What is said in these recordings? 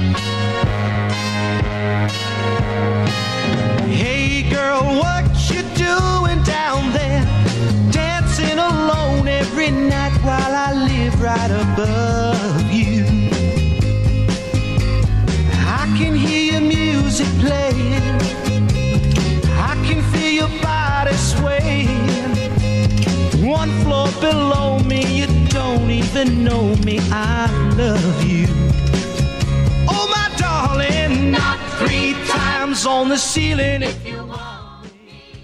Hey know me. I love you. Oh, my darling, not three times on the ceiling if you.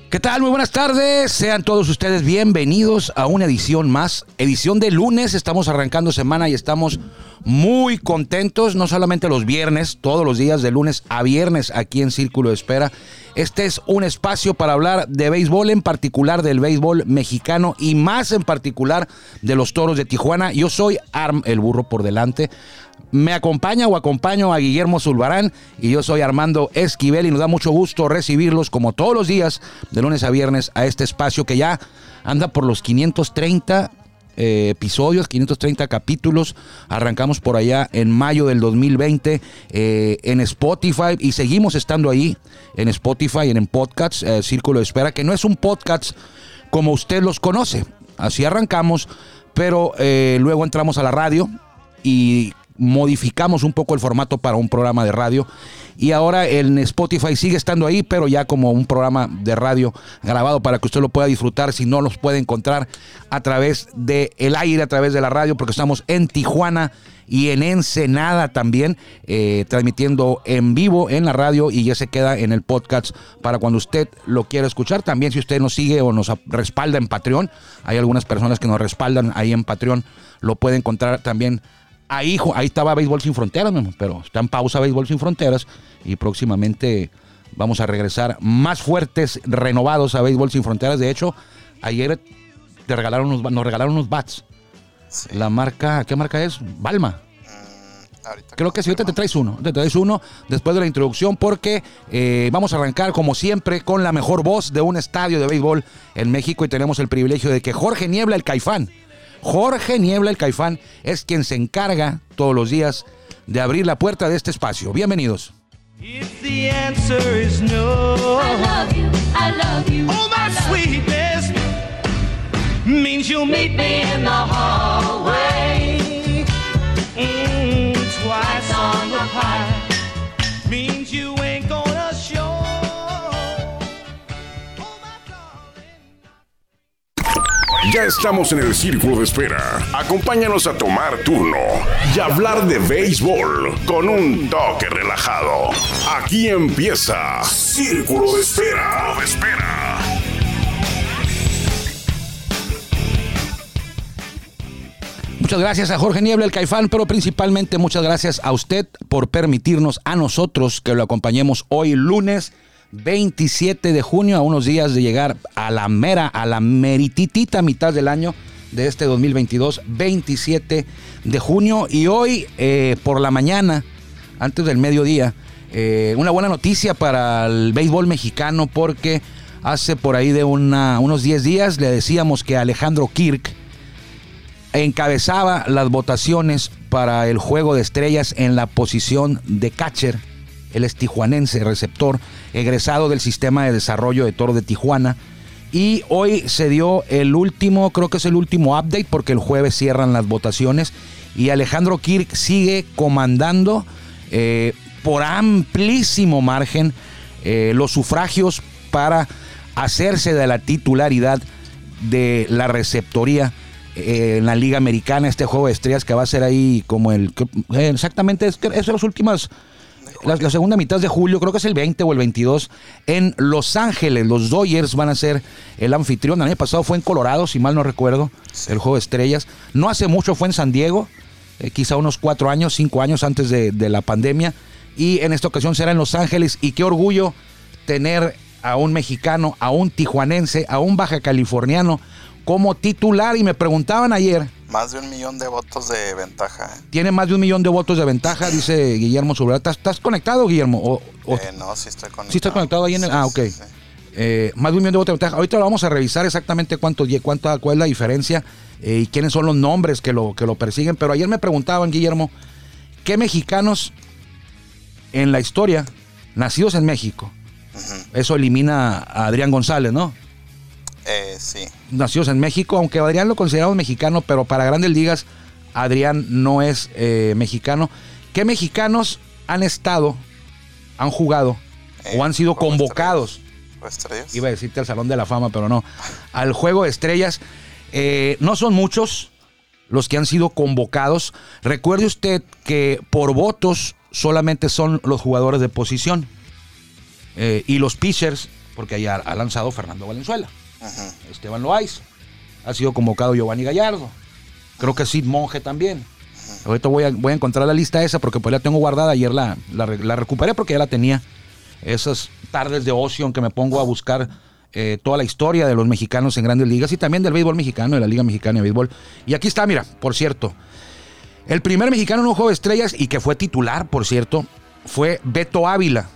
¿Qué tal? Muy buenas tardes. Sean todos ustedes bienvenidos a una edición más. Edición de lunes. Estamos arrancando semana y estamos muy contentos. No solamente los viernes, todos los días de lunes a viernes aquí en Círculo de Espera. Este es un espacio para hablar de béisbol, en particular del béisbol mexicano y más en particular de los toros de Tijuana. Yo soy Arm, el burro por delante. Me acompaña o acompaño a Guillermo Zulbarán y yo soy Armando Esquivel y nos da mucho gusto recibirlos como todos los días de lunes a viernes a este espacio que ya anda por los 530 eh, episodios, 530 capítulos. Arrancamos por allá en mayo del 2020 eh, en Spotify y seguimos estando ahí en Spotify, en, en podcasts, eh, Círculo de Espera, que no es un podcast como usted los conoce. Así arrancamos, pero luego entramos a la radio y modificamos un poco el formato para un programa de radio y ahora en Spotify sigue estando ahí, pero ya como un programa de radio grabado para que usted lo pueda disfrutar si no los puede encontrar a través del el aire, a través de la radio, porque estamos en Tijuana y en Ensenada también, eh, transmitiendo en vivo en la radio y ya se queda en el podcast para cuando usted lo quiera escuchar. También si usted nos sigue o nos respalda en Patreon, hay algunas personas que nos respaldan ahí en Patreon, lo puede encontrar también Ahí, ahí estaba Béisbol Sin Fronteras, pero está en pausa Béisbol Sin Fronteras y próximamente vamos a regresar más fuertes, renovados a Béisbol Sin Fronteras. De hecho, ayer te regalaron unos, nos regalaron unos bats. Sí. La marca, ¿qué marca es? Balma. Mm, ahorita Creo que sí, ahorita te traes uno, te traes uno después de la introducción porque eh, vamos a arrancar como siempre con la mejor voz de un estadio de béisbol en México y tenemos el privilegio de que Jorge Niebla, el Caifán, Jorge Niebla, el Caifán, es quien se encarga todos los días de abrir la puerta de este espacio. Bienvenidos. If Ya estamos en el círculo de espera. Acompáñanos a tomar turno y hablar de béisbol con un toque relajado. Aquí empieza Círculo de Espera. Espera. Muchas gracias a Jorge Niebla, el Caifán, pero principalmente muchas gracias a usted por permitirnos a nosotros que lo acompañemos hoy lunes 27 de junio, a unos días de llegar a la mera, a la merititita mitad del año de este 2022, 27 de junio. Y hoy eh, por la mañana, antes del mediodía, eh, una buena noticia para el béisbol mexicano porque hace por ahí de una- unos 10 días le decíamos que Alejandro Kirk, encabezaba las votaciones para el juego de estrellas en la posición de catcher. Él es tijuanense, receptor, egresado del sistema de desarrollo de Toro de Tijuana. Y hoy se dio el último, creo que es el último update, porque el jueves cierran las votaciones. Y Alejandro Kirk sigue comandando eh, por amplísimo margen eh, los sufragios para hacerse de la titularidad de la receptoría eh, en la Liga Americana, este juego de estrellas que va a ser ahí como el... exactamente, es, es de las últimas... La, la segunda mitad de julio, creo que es el 20 o el 22, en Los Ángeles. Los Dodgers van a ser el anfitrión. El año pasado fue en Colorado, si mal no recuerdo, el juego de estrellas. No hace mucho fue en San Diego, eh, quizá unos cuatro años, cinco años antes de, de la pandemia. Y en esta ocasión será en Los Ángeles. Y qué orgullo tener a un mexicano, a un tijuanense, a un baja californiano como titular. Y me preguntaban ayer, Más de un millón de votos de ventaja. ¿eh? tiene más de un millón de votos de ventaja, dice Guillermo Sobrera. ¿Estás, estás conectado, Guillermo? O, o- Eh, no, sí estoy conectado. ¿Sí está conectado ahí en el- Sí, ah, ok. sí. eh, más de un millón de votos de ventaja. Ahorita lo vamos a revisar exactamente cuánto, cuánto, cuál es la diferencia eh, y quiénes son los nombres que lo, que lo persiguen. Pero ayer me preguntaban, Guillermo, ¿qué mexicanos en la historia, nacidos en México, eso elimina a Adrián González, ¿no? Eh, sí. nacidos en México, aunque Adrián lo consideramos mexicano, pero para grandes ligas Adrián no es eh, mexicano. ¿Qué mexicanos han estado, han jugado Eh, o han sido convocados? ¿O estrellas? Iba a decirte al Salón de la Fama, pero no. Al Juego de Estrellas. No son muchos los que han sido convocados. Recuerde usted que por votos solamente son los jugadores de posición. Y los pitchers, porque ha, ha lanzado Fernando Valenzuela. Esteban Loaiz. Ha sido convocado Giovanni Gallardo. Creo que Sid Monge también. Ahorita voy a, voy a encontrar la lista esa porque pues la tengo guardada. Ayer la, la recuperé porque ya la tenía. Esas tardes de ocio en que me pongo a buscar eh, toda la historia de los mexicanos en grandes ligas y también del béisbol mexicano, de la Liga Mexicana de Béisbol. Y aquí está, mira, por cierto. El primer mexicano en un juego de estrellas y que fue titular, por cierto, fue Beto Ávila.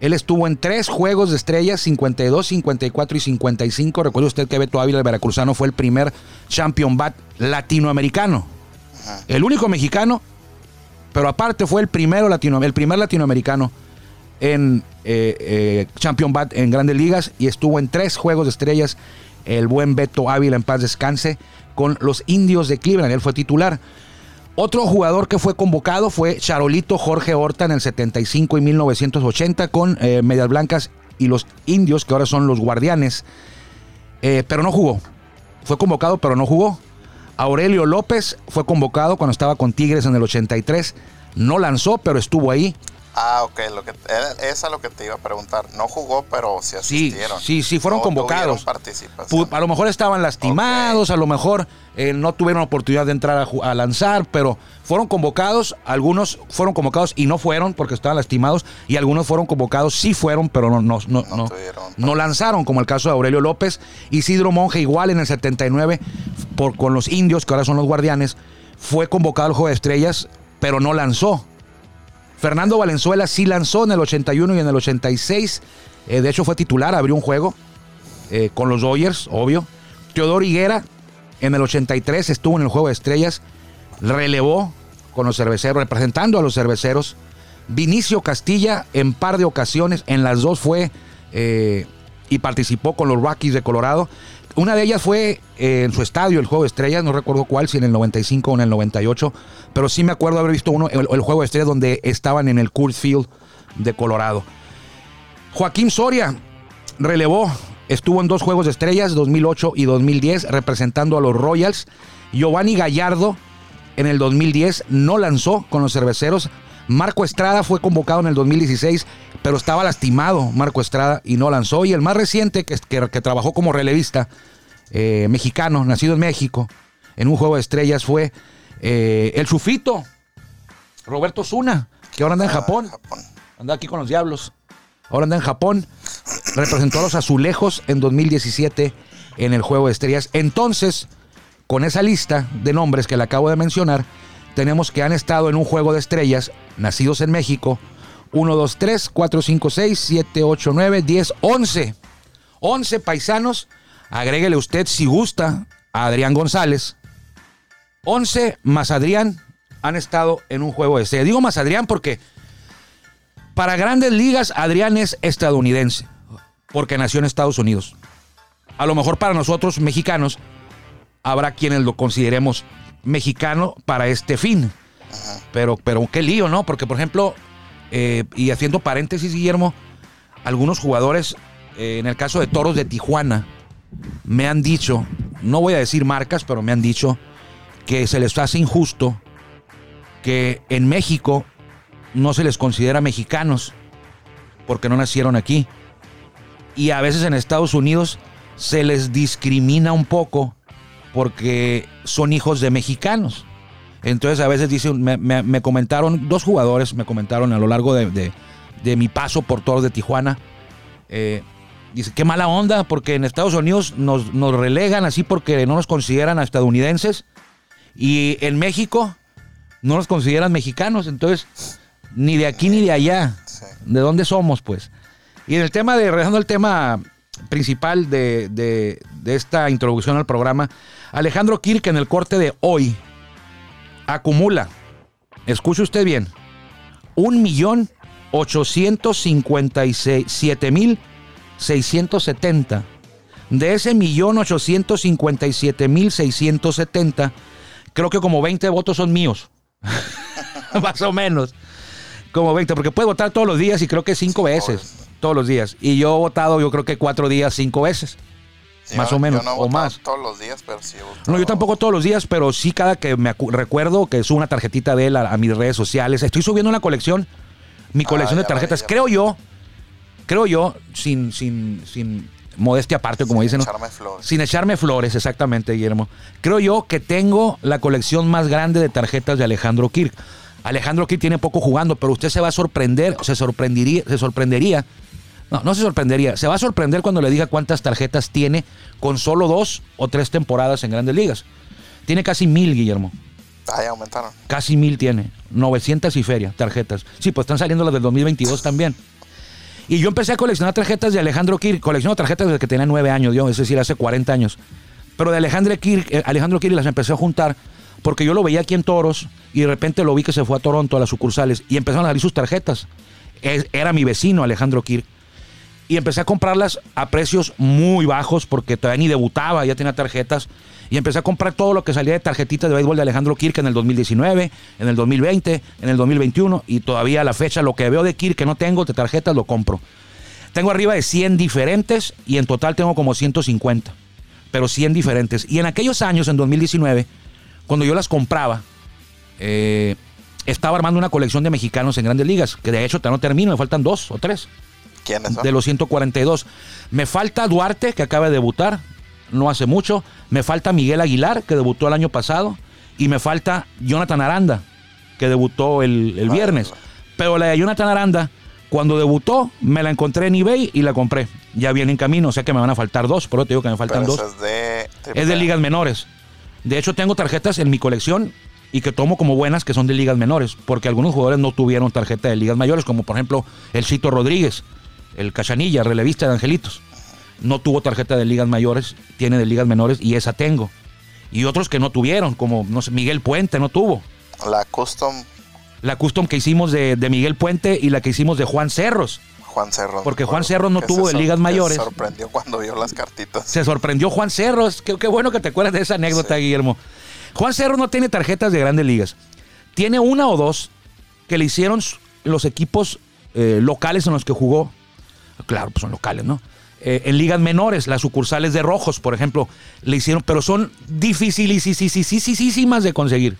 Él estuvo en tres juegos de estrellas, 52, 54 y 55. Recuerde usted que Beto Ávila, el veracruzano, fue el primer champion bat latinoamericano. El único mexicano, pero aparte fue el primero latino, el primer latinoamericano en eh, eh, champion bat en grandes ligas y estuvo en tres juegos de estrellas. El buen Beto Ávila en paz descanse con los indios de Cleveland. Él fue titular. Otro jugador que fue convocado fue Charolito Jorge Horta en el 75 y 1980 con eh, Medias Blancas y los indios, que ahora son los guardianes. Eh, pero no jugó. Fue convocado, pero no jugó. Aurelio López fue convocado cuando estaba con Tigres en el 83. No lanzó, pero estuvo ahí. Ah, ok, lo que, esa es lo que te iba a preguntar. No jugó, pero sí Sí, asistieron. sí, sí, fueron No convocados. participación. A lo mejor estaban lastimados, a lo mejor eh, no tuvieron oportunidad de entrar a, lanzar, pero fueron convocados. Algunos fueron convocados y no fueron porque estaban lastimados. Y algunos fueron convocados, sí fueron, pero no, no, no, No no, tuvieron no lanzaron, como el caso de Aurelio López. Isidro Monge, igual en el 79, por, con los indios, que ahora son los guardianes, fue convocado al Juego de Estrellas, pero no lanzó. Fernando Valenzuela sí lanzó en el 81 y en el 86. Eh, de hecho, fue titular, abrió un juego eh, con los Dodgers, obvio. Teodoro Higuera en el 83 estuvo en el Juego de Estrellas, relevó con los cerveceros, representando a los cerveceros. Vinicio Castilla en par de ocasiones, en las dos fue eh, y participó con los Rockies de Colorado. Una de ellas fue eh, en su estadio, el Juego de Estrellas, no recuerdo cuál, si en el 95 o en el 98, pero sí me acuerdo haber visto uno, el, el Juego de Estrellas donde estaban en el Coors Field de Colorado. Joaquín Soria relevó, estuvo en dos Juegos de Estrellas, 2008 y 2010, representando a los Royals. Giovanni Gallardo en el 2010 no lanzó con los cerveceros. Marco Estrada fue convocado en el 2016, pero estaba lastimado Marco Estrada y no lanzó. Y el más reciente, que, que- que trabajó como relevista, eh, mexicano, nacido en México, en un juego de estrellas, fue eh, el Sufito, Roberto Zuna, que ahora anda en Ah. Japón. Anda aquí con los diablos. Ahora anda en Japón. Representó a los azulejos en 2017 en el juego de estrellas. Entonces, con esa lista de nombres que le acabo de mencionar, tenemos que han estado en un juego de estrellas, nacidos en México, 1, 2, 3, 4, 5, 6, 7, 8, 9, 10, 11. 11 paisanos. Agréguele usted, si gusta, a Adrián González. 11 más Adrián han estado en un juego de estrellas. Digo más Adrián porque para grandes ligas, Adrián es estadounidense, porque nació en Estados Unidos. A lo mejor para nosotros, mexicanos, habrá quienes lo consideremos mexicano para este fin. Pero, pero qué lío, ¿no? Porque, por ejemplo, eh, y haciendo paréntesis, Guillermo, algunos jugadores, eh, en el caso de Toros de Tijuana, me han dicho, no voy a decir marcas, pero me han dicho que se les hace injusto que en México no se les considera mexicanos porque no nacieron aquí. Y a veces en Estados Unidos se les discrimina un poco porque son hijos de mexicanos. Entonces a veces dicen, me, me- me comentaron, dos jugadores me comentaron a lo largo de, de- de mi paso por Toros de Tijuana. eh, dice, qué mala onda, porque en Estados Unidos nos, nos relegan así porque no nos consideran estadounidenses. Y en México no nos consideran mexicanos. Entonces, ni de aquí ni de allá. ¿De dónde somos, pues? Y en el tema de, regresando al tema principal de, de- de esta introducción al programa. Alejandro Kirk en el corte de hoy acumula, escuche usted bien, un millón ochocientos cincuenta y siete mil seiscientos setenta. De ese millón ochocientos cincuenta y siete mil seiscientos setenta, creo que como 20 votos son míos. Más o menos. Como 20, porque puede votar todos los días y creo que cinco veces. Todos los días. Y yo he votado, yo creo que cuatro días, cinco veces. Sí, Más yo- o menos, yo no he o más. todos los días, pero sí he votado. No, yo tampoco todos los días, pero sí cada que me recuerdo que subo una tarjetita de él a, a mis redes sociales. Estoy subiendo una colección, mi colección Ah, de ya tarjetas. creo yo, creo yo, sin, sin, sin modestia aparte, como dicen, ¿no? Echarme flores. sin echarme flores, exactamente, Guillermo. Creo yo que tengo la colección más grande de tarjetas de Alejandro Kirk. Alejandro Kirk tiene poco jugando, pero usted se va a sorprender, se sorprendería, se sorprendería. No, no se sorprendería. Se va a sorprender cuando le diga cuántas tarjetas tiene con solo dos o tres temporadas en grandes ligas. Tiene casi mil, Guillermo. Ah, ya aumentaron. Casi mil tiene. 900 y feria, tarjetas. Sí, pues están saliendo las del 2022 también. Y yo empecé a coleccionar tarjetas de Alejandro Kirk. Colecciono tarjetas desde que tenía nueve años, yo, es decir, hace 40 años. Pero de Alejandro Kirk, eh, Alejandro Kirk las empecé a juntar porque yo lo veía aquí en Toros y de repente lo vi que se fue a Toronto a las sucursales y empezaron a salir sus tarjetas. Era mi vecino Alejandro Kirk. Y empecé a comprarlas a precios muy bajos porque todavía ni debutaba, ya tenía tarjetas. Y empecé a comprar todo lo que salía de tarjetitas de béisbol de Alejandro Kirk en el 2019, en el 2020, en el 2021. Y todavía a la fecha lo que veo de Kirk que no tengo de tarjetas lo compro. Tengo arriba de 100 diferentes y en total tengo como 150. Pero 100 diferentes. Y en aquellos años, en 2019, cuando yo las compraba, eh, estaba armando una colección de mexicanos en grandes ligas. Que de hecho no termino, me faltan dos o tres ¿Quiénes son? de los 142. Me falta Duarte, que acaba de debutar, no hace mucho. Me falta Miguel Aguilar, que debutó el año pasado. Y me falta Jonathan Aranda, que debutó el, el Ah, viernes. Pero la de Jonathan Aranda, cuando debutó, me la encontré en eBay y la compré. Ya viene en camino, o sea que me van a faltar dos, pero te digo que me faltan Pero dos. ese es de... Es de ligas menores. De hecho, tengo tarjetas en mi colección y que tomo como buenas que son de ligas menores, porque algunos jugadores no tuvieron tarjeta de ligas mayores, como por ejemplo el Cito Rodríguez, el Cachanilla, relevista de Angelitos. No tuvo tarjeta de ligas mayores, tiene de ligas menores y esa tengo. Y otros que no tuvieron, como no sé, Miguel Puente no tuvo. La Custom La custom que hicimos de, de Miguel Puente y la que hicimos de Juan Cerros. Juan Cerro. Porque Juan Cerro no tuvo de ligas mayores. Se sorprendió cuando vio las cartitas. Se sorprendió Juan Cerros. Qué, qué bueno que te acuerdas de esa anécdota, Sí. Guillermo. Juan Cerros no tiene tarjetas de grandes ligas. Tiene una o dos que le hicieron los equipos eh, locales en los que jugó. Claro, pues son locales, ¿no? Eh, en ligas menores, las sucursales de Rojos, por ejemplo, le hicieron, pero son dificilísimas de conseguir.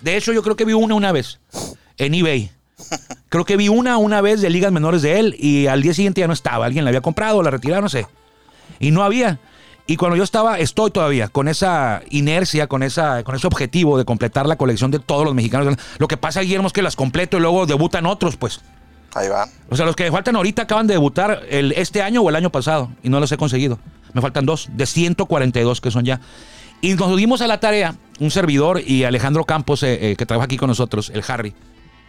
De hecho, yo creo que vi una una vez en eBay. Creo que vi una una vez de ligas menores de él y al día siguiente ya no estaba. Alguien la había comprado, la retiraron, no sé. Y no había. Y cuando yo estaba, estoy todavía con esa inercia, con, esa, con ese objetivo de completar la colección de todos los mexicanos. Lo que pasa, Guillermo, es que las completo y luego debutan otros, pues. Ahí van. O sea, los que me faltan ahorita acaban de debutar el, este año o el año pasado y no los he conseguido. Me faltan dos, de 142 que son ya. Y nos dimos a la tarea, un servidor y Alejandro Campos, eh, eh, que trabaja aquí con nosotros, el Harry.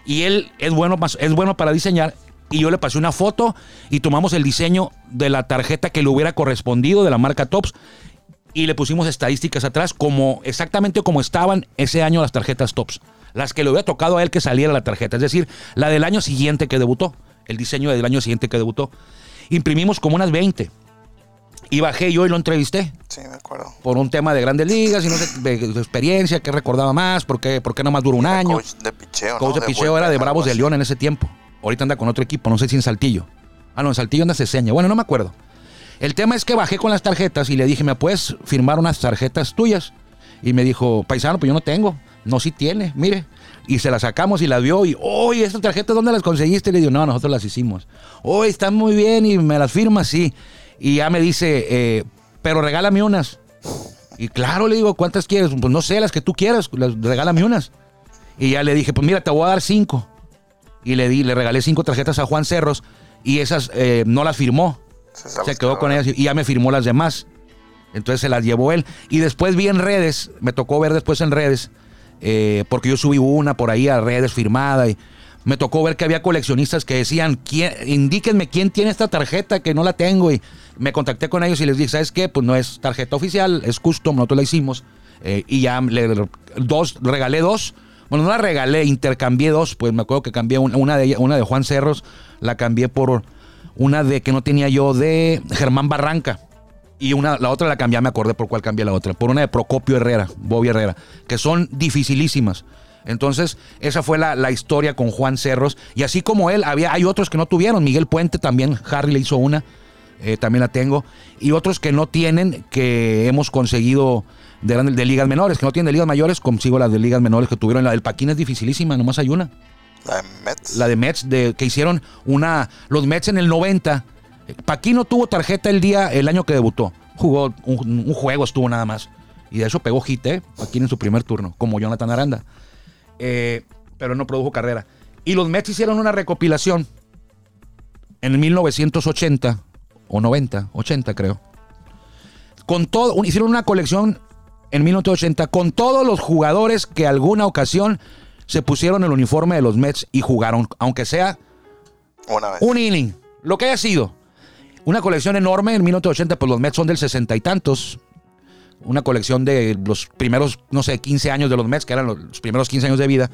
Y él es bueno, es bueno para diseñar. Y yo le pasé una foto y tomamos el diseño de la tarjeta que le hubiera correspondido de la marca Tops y le pusimos estadísticas atrás como exactamente como estaban ese año las tarjetas tops. Las que le hubiera tocado a él que saliera la tarjeta. Es decir, la del año siguiente que debutó. El diseño del año siguiente que debutó. Imprimimos como unas 20. Y bajé yo y lo entrevisté Sí, me acuerdo. por un tema de grandes ligas y no sé, de, de experiencia, que recordaba más, por qué, por qué nomás duró un año. Coach de picheo, Coach ¿no? de picheo era de Bravos de. León en ese tiempo. Ahorita anda con otro equipo, no sé si en Saltillo. Ah, no, en Saltillo anda Ceseña. Bueno, no me acuerdo. El tema es que bajé con las tarjetas y le dije, ¿me puedes firmar unas tarjetas tuyas? Y me dijo, paisano, pues yo no tengo. No, sí tiene, mire. Y se las sacamos y las vio y, oye, ¿estas tarjetas dónde las conseguiste? Y le digo, no, nosotros las hicimos. Oye, están muy bien y me las firmas, sí. Y ya me dice, eh, pero regálame unas. Y claro, le digo, ¿cuántas quieres? Pues no sé, las que tú quieras, las- regálame unas. Y ya le dije, pues mira, te voy a dar cinco. Y le di, le regalé cinco tarjetas a Juan Cerros y esas eh, no las firmó. Se quedó que con ellas y ya me firmó las demás. Entonces se las llevó él. Y después vi en redes, me tocó ver después en redes, eh, porque yo subí una por ahí a redes firmada. Y Me tocó ver que había coleccionistas que decían, "¿Quién- indíquenme quién tiene esta tarjeta que no la tengo. Y me contacté con ellos y les dije, ¿sabes qué? Pues no es tarjeta oficial, es custom, nosotros la hicimos. Eh, y ya le, dos, regalé dos. Bueno, no la regalé, intercambié dos. Pues me acuerdo que cambié una, una de, una de Juan Cerros, la cambié por una de que no tenía yo de Germán Barranca. Y una, la otra la cambié, me acordé por cuál cambié la otra. Por una de Procopio Herrera, Bobby Herrera, que son dificilísimas. Entonces, esa fue la, la historia con Juan Cerros. Y así como él, había, hay otros que no tuvieron. Miguel Puente también, Harry le hizo una, eh, también la tengo. Y otros que no tienen, que hemos conseguido de, de ligas menores, que no tienen de ligas mayores, consigo las de ligas menores que tuvieron. La del Paquín es dificilísima, nomás hay una La de Mets. la de Mets, de, que hicieron una. Los Mets en el 90. Paquino tuvo tarjeta el día, el año que debutó. Jugó un, un juego, estuvo nada más. Y de eso pegó hit, ¿eh? Paquino en su primer turno, como Jonathan Aranda. Eh, pero no produjo carrera. Y los Mets hicieron una recopilación en 1980 o 90, 80 creo. Con todo, hicieron una colección en 1980 con todos los jugadores que alguna ocasión se pusieron el uniforme de los Mets y jugaron, aunque sea Una vez. un inning, lo que haya sido. Una colección enorme en 1980, pues los Mets son del sesenta y tantos. Una colección de los primeros, no sé, 15 años de los Mets, que eran los, primeros 15 años de vida.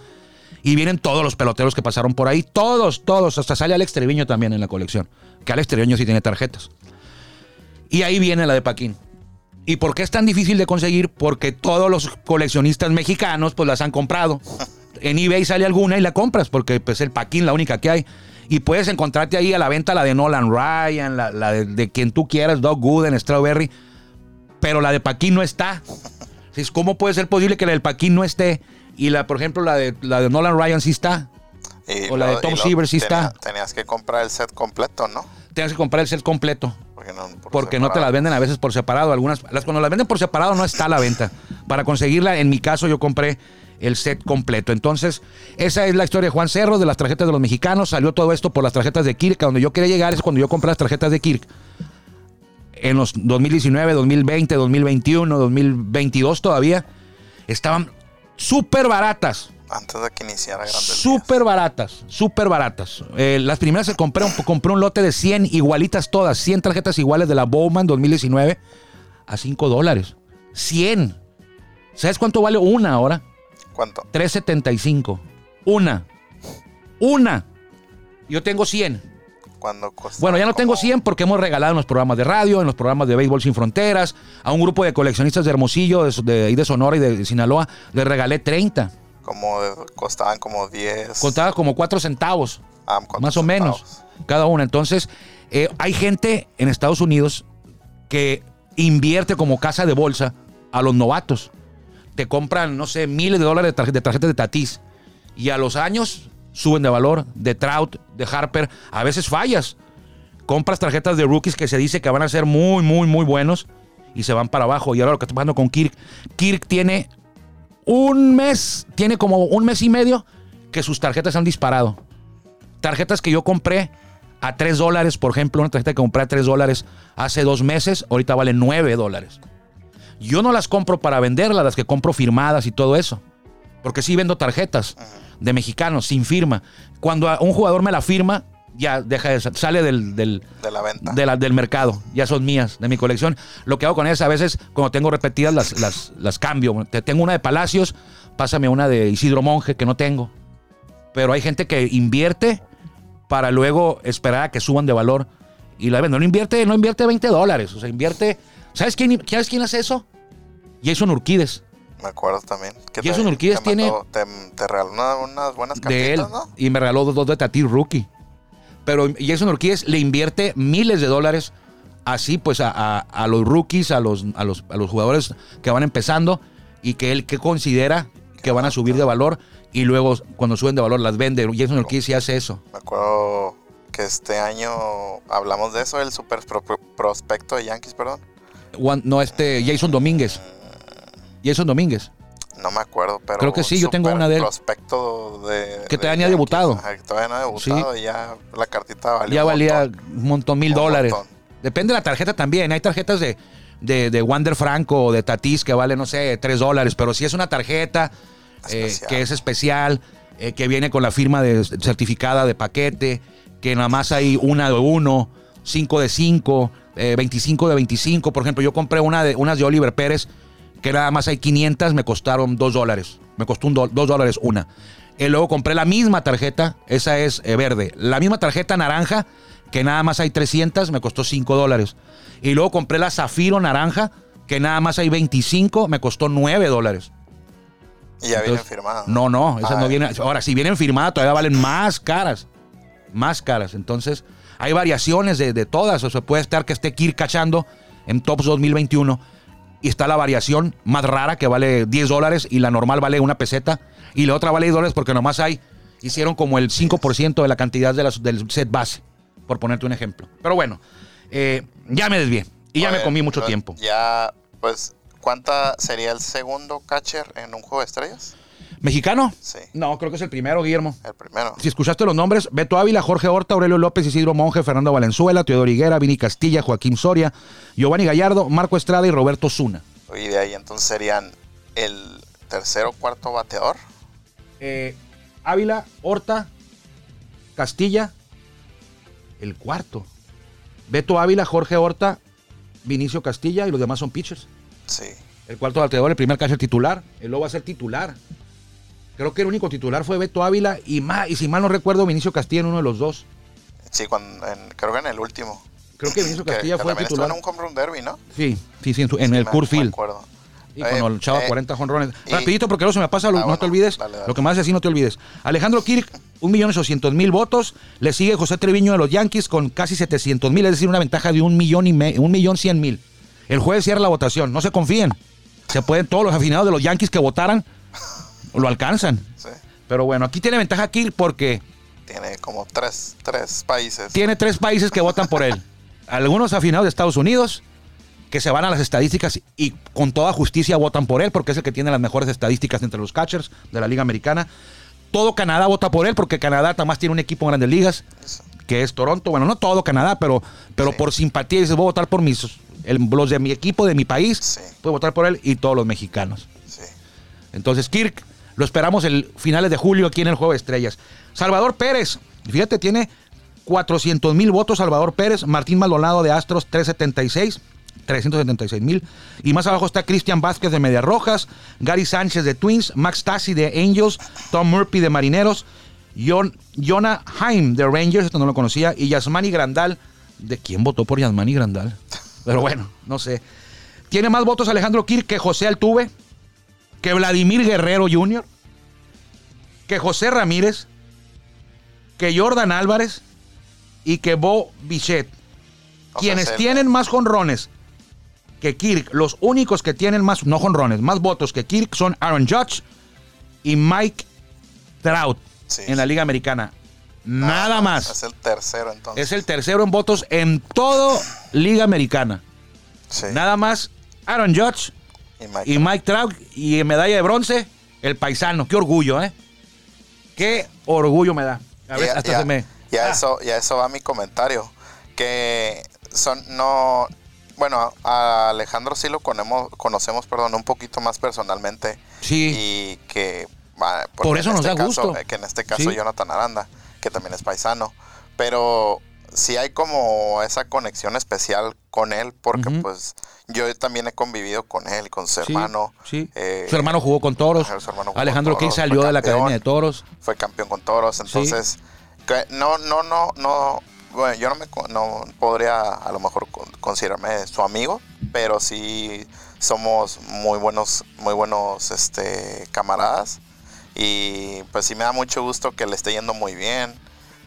Y vienen todos los peloteros que pasaron por ahí, todos, todos. Hasta sale Alex Treviño también en la colección. Que Alex Treviño sí tiene tarjetas. Y ahí viene la de Paquín. ¿Y por qué es tan difícil de conseguir? Porque todos los coleccionistas mexicanos pues las han comprado. En eBay sale alguna y la compras porque pues el Paquín la única que hay. Y puedes encontrarte ahí a la venta la de Nolan Ryan, la, la de, de quien tú quieras, Doug Gooden, Strawberry. Pero la de Paquín no está. ¿Cómo puede ser posible que la del Paquín no esté? Y la, por ejemplo, la de, la de Nolan Ryan sí está. Y o la de Tom Seaver sí tenía- está. Tenías que comprar el set completo, ¿no? Tienes que comprar el set completo. Porque no, por Porque no te las venden a veces por separado. Algunas, las, cuando las venden por separado no está a la venta. Para conseguirla, en mi caso, yo compré el set completo. Entonces, esa es la historia de Juan Cerro, de las tarjetas de los mexicanos. Salió todo esto por las tarjetas de Kirk. A donde yo quería llegar es cuando yo compré las tarjetas de Kirk. En los 2019, 2020, 2021, 2022 todavía. Estaban súper baratas. Antes de que iniciara Grandes Súper baratas, súper baratas. Eh, las primeras que compré, un, compré un lote de 100 igualitas todas, 100 tarjetas iguales de la Bowman 2019 a 5 dólares. 100. ¿Sabes cuánto vale una ahora? ¿Cuánto? 3.75. Una. Una. Yo tengo 100. Cuando costaba Bueno, ya no tengo como- 100 porque hemos regalado en los programas de radio, en los programas de Béisbol Sin Fronteras, a un grupo de coleccionistas de Hermosillo, de, de, de Sonora y de Sinaloa, les regalé 30. Como costaban como 10. Contaba como 4 centavos. ah, ¿cuántos más o menos, cada una. Entonces, eh, hay gente en Estados Unidos que invierte como casa de bolsa a los novatos. Te compran, no sé, miles de dólares de, tarje- de tarjetas de Tatis y a los años suben de valor, de Trout, de Harper. A veces fallas. Compras tarjetas de rookies que se dice que van a ser muy, muy, muy buenos y se van para abajo. Y ahora lo que está pasando con Kirk. Kirk tiene un mes, tiene como un mes y medio que sus tarjetas han disparado tarjetas que yo compré a 3 dólares, por ejemplo, una tarjeta que compré a 3 dólares hace dos meses, ahorita vale 9 dólares. Yo no las compro para venderlas, las que compro firmadas y todo eso. Porque sí vendo tarjetas de mexicanos sin firma. Cuando a un jugador me la firma, ya deja de, sale del, del, De la venta. de la- del mercado. Ya son mías, de mi colección. Lo que hago con ellas a veces, cuando tengo repetidas, las, las, las cambio. Te- Tengo una de Palacios, pásame una de Isidro Monje, que no tengo. Pero hay gente que invierte para luego esperar a que suban de valor y la vende. No invierte, no invierte 20 dólares. O sea, invierte. ¿Sabes quién, ¿sabes quién hace eso? Jason Urquides. Me acuerdo también. Que Jason te- Urquídez te tiene- Te, te regaló una- unas buenas de él. cartitas, ¿no? Y me regaló dos, dos de Tati Rookie. Pero Jason Urquídez le invierte miles de dólares así pues a, a- a los rookies, a los, a, los, a los jugadores que van empezando y que él que considera que van a subir de valor y luego cuando suben de valor las vende. Jason Urquídez sí hace eso. Me acuerdo que este año hablamos de eso, el super pro- pro- prospecto de Yankees, perdón. No, este Jason Domínguez. Jason Domínguez. No me acuerdo, pero. Creo que sí, yo tengo una de él. Prospecto de. Que todavía Yankees. debutado. Ajá, que todavía no ha debutado y ya la cartita valía. ya un valía montón. un montón, mil Un dólares. montón. Depende de la tarjeta también. Hay tarjetas de, de, de Wander Franco o de Tatis que vale, no sé, tres dólares. Pero si es una tarjeta eh, que es especial, eh, que viene con la firma de certificada de paquete, que nada más hay una de uno, 5 de 5, 25 de 25. Por ejemplo, yo compré una de, unas de Oliver Pérez, que nada más hay 500, me costaron 2 dólares. Me costó un 2 dólares una. Y luego compré la misma tarjeta, esa es eh, verde. La misma tarjeta naranja, que nada más hay 300, me costó 5 dólares. Y luego compré la zafiro naranja, que nada más hay 25, me costó 9 dólares. Y ya vienen firmadas. No, no, esas Ah, no vienen. Ahora, si vienen firmadas, todavía valen más caras. Más caras. Entonces, hay variaciones de, de todas. O sea, puede estar que esté Kirk cachando en Tops 2021 y está la variación más rara que vale 10 dólares y la normal vale una peseta y la otra vale 10 dólares porque nomás hay, hicieron como el 5% de la cantidad de las- del set base, por ponerte un ejemplo. Pero bueno, eh, ya me desvié y ya me comí mucho tiempo. Ya, pues, ¿cuánta sería el segundo catcher en un juego de estrellas? ¿Mexicano? Sí. No, creo que es el primero, Guillermo. El primero. Si escuchaste los nombres, Beto Ávila, Jorge Horta, Aurelio López, Isidro Monje, Fernando Valenzuela, Teodoro Higuera, Vini Castilla, Joaquín Soria, Giovanni Gallardo, Marco Estrada y Roberto Zuna. Y de ahí entonces serían el tercero, cuarto bateador. Eh, Ávila, Horta, Castilla, el cuarto. Beto Ávila, Jorge Horta, Vinicio Castilla y los demás son pitchers. Sí. El cuarto bateador, el primer catcher titular. Él lo va a ser titular. Creo que el único titular fue Beto Ávila y, ma- y si mal no recuerdo, Vinicio Castilla en uno de los dos. Sí, cuando, en- creo que en el último. Creo que Vinicio Castilla que fue el titular. en un home run derby, ¿no? Sí, sí, sí, en, su- en Sí, el me- Coors me Field. acuerdo. Y cuando Eh, el chavo eh, 40 jonrones. Rapidito, porque luego se me pasa, lo- Ah, no bueno, te olvides. dale, dale. Lo que más así no te olvides. Alejandro Kirk, 1.800.000 votos. Le sigue José Treviño de los Yankees con casi 700.000, es decir, una ventaja de un millón y me- un millón cien mil. El jueves cierra la votación. No se confíen. Se pueden, todos los afinados de los Yankees que votaran lo alcanzan. Sí. Pero bueno, aquí tiene ventaja Kirk porque Tiene como tres, tres países. tiene tres países que votan por él. Algunos afinados de Estados Unidos que se van a las estadísticas y con toda justicia votan por él porque es el que tiene las mejores estadísticas entre los catchers de la Liga Americana. Todo Canadá vota por él porque Canadá además tiene un equipo en grandes ligas que es Toronto. Bueno, no todo Canadá, pero, pero Sí. por simpatía dices, voy a votar por mis, el- los de mi equipo, de mi país. Sí. Puedo votar por él y todos los mexicanos. Sí. Entonces, Kirk, lo esperamos el finales de julio aquí en el Juego de Estrellas. Salvador Pérez, fíjate, tiene 400 mil votos Salvador Pérez, Martín Maldonado de Astros 376. 376 mil. Y más abajo está Cristian Vázquez de Medias Rojas, Gary Sánchez de Twins, Max Tassi de Angels, Tom Murphy de Marineros, Jonah Haim de Rangers, esto no lo conocía, y Yasmani Grandal. ¿De quién votó por Yasmani Grandal? Pero bueno, no sé. Tiene más votos Alejandro Kirk que José Altuve, que Vladimir Guerrero Jr., que José Ramírez, que Jordan Álvarez y que Bo. O sea, Quienes tienen más jonrones que Kirk, los únicos que tienen más, no jonrones, más votos que Kirk son Aaron Judge y Mike Trout Sí. en la Liga Americana. Nada más. Es el tercero entonces. Es el tercero en votos en toda Liga Americana. Sí. Nada más Aaron Judge Y Mike. y Mike Trout y medalla de bronce, el paisano. Qué orgullo, ¿eh? Qué orgullo me da. A ver, ya, hasta ya- se me. ya Ah, eso, ya eso va mi comentario. Que son, no. Bueno, a Alejandro sí lo conocemos, conocemos perdón, un poquito más personalmente. Sí. Y que. va, Por eso nos este da caso- gusto. Que en este caso Sí. Jonathan Aranda, que también es paisano. Pero sí hay como esa conexión especial con él, porque pues yo también he convivido con él, con su hermano. Sí. eh, su hermano jugó con toros. jugó Alejandro King salió de la. Academia de Toros. fue campeón con toros, entonces que no, no, no, no, bueno, yo no me no podría a lo mejor con- considerarme su amigo, pero sí somos muy buenos, muy buenos este camaradas y pues sí me da mucho gusto que le esté yendo muy bien.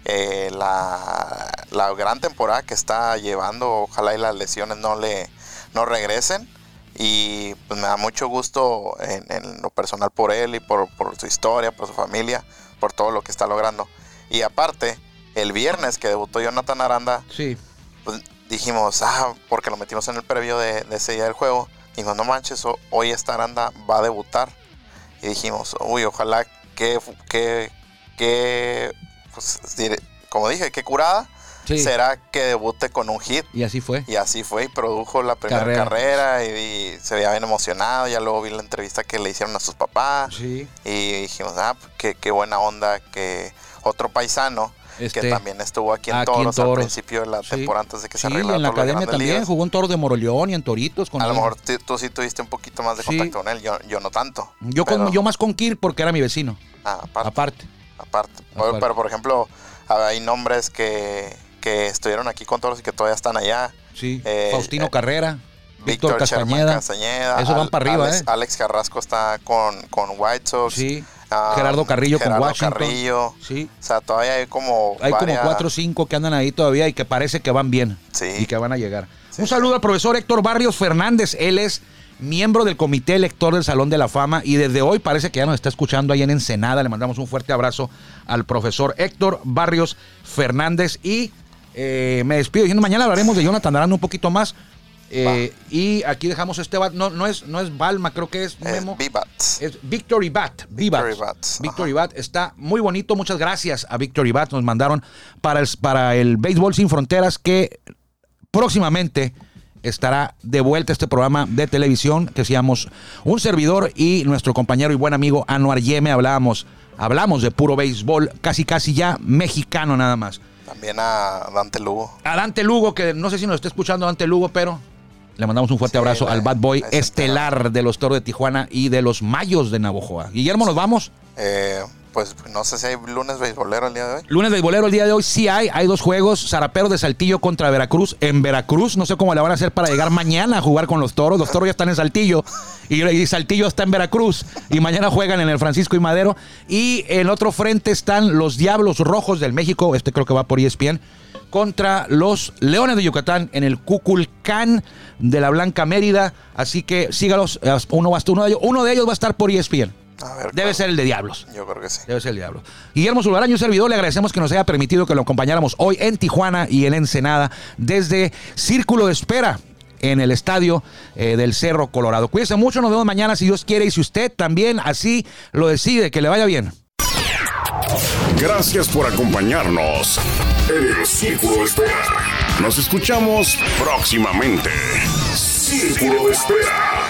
Eh, la, la gran temporada que está llevando, ojalá y las lesiones no le no regresen y pues me da mucho gusto en, en lo personal por él y por, por su historia, por su familia, por todo lo que está logrando. Y aparte, el viernes que debutó Jonathan Aranda, Sí. pues dijimos, ah, porque lo metimos en el previo de, de ese día del juego, dijimos, no manches, ho- hoy esta Aranda va a debutar. Y dijimos, uy, ojalá que, que, que pues, como dije, que curada Sí. será que debute con un hit. Y así fue. Y así fue, y produjo la primera Carrera. carrera, y, y se veía bien emocionado. Ya luego vi la entrevista que le hicieron a sus papás. Sí. Y dijimos, ah, pues, qué, qué buena onda que otro paisano Este, que también estuvo aquí en aquí en Toros al principio de la Sí. temporada antes de que se Sí, arreglara en la academia también Ligas. jugó en Toros de Moroleón y en Toritos. Con A lo mejor tú, sí tuviste un poquito más de Sí. contacto con él, yo, yo no tanto. Yo, con- yo más con Kir porque era mi vecino. ah, aparte, Aparte. aparte. aparte. Pero, por ejemplo, hay nombres que, que estuvieron aquí con Toros y que todavía están allá. Sí. Eh, Faustino eh, Carrera. Víctor Castañeda. Castañeda, Esos van para arriba, Alex, ¿eh? Alex Carrasco está con, con White Sox. Sí. Ah, Gerardo Carrillo con Washington. Carrillo. Sí. O sea, todavía hay como. Hay como cuatro o cinco que andan ahí todavía y que parece que van bien. Sí. Y que van a llegar. Sí, Un saludo al profesor Héctor Barrios Fernández. Él es miembro del comité elector del Salón de la Fama y desde hoy parece que ya nos está escuchando ahí en Ensenada. Le mandamos un fuerte abrazo al profesor Héctor Barrios Fernández y eh, me despido diciendo mañana hablaremos de Jonathan Aranda un poquito más. Eh, y aquí dejamos este bat- no, no es no es Balma, creo que es Es Memo. V-Bats. Es Victory Bat. Victory Victory. Bat está muy bonito. Muchas gracias a Victory Bat. Nos mandaron para el, para el Béisbol Sin Fronteras que próximamente estará de vuelta este programa de televisión que decíamos un servidor y nuestro compañero y buen amigo Anuar Yeme hablábamos hablamos de puro béisbol casi casi ya mexicano nada más También a Dante Lugo. a Dante Lugo que no sé si nos está escuchando Dante Lugo pero le mandamos un fuerte Sí, abrazo la- al Bad Boy estelar de los Toros de Tijuana y de los Mayos de Navojoa. Guillermo nos vamos Eh, pues no sé si hay lunes beisbolero el día de hoy. Lunes de bolero el día de hoy sí hay, hay dos juegos, Zaraperos de Saltillo contra Veracruz en Veracruz, no sé cómo le van a hacer para llegar mañana a jugar con los toros, los toros ya están en Saltillo y, Saltillo está en Veracruz y mañana juegan en el Francisco y Madero y en otro frente están los Diablos Rojos del México, este creo que va por ESPN, contra los Leones de Yucatán en el Cuculcán de la Blanca Mérida, así que sígalos, uno, a estar- uno, de ellos, uno de ellos va a estar por ESPN, A ver, debe ser el de Diablos. Yo creo que sí. Debe ser el diablo. Guillermo Zulbaraño, un servidor, le agradecemos que nos haya permitido que lo acompañáramos hoy en Tijuana y en Ensenada desde Círculo de Espera en el estadio eh, del Cerro Colorado. Cuídense mucho, nos vemos mañana si Dios quiere y si usted también así lo decide, que le vaya bien. Gracias por acompañarnos en el Círculo de Espera. Nos escuchamos próximamente. Círculo de Espera.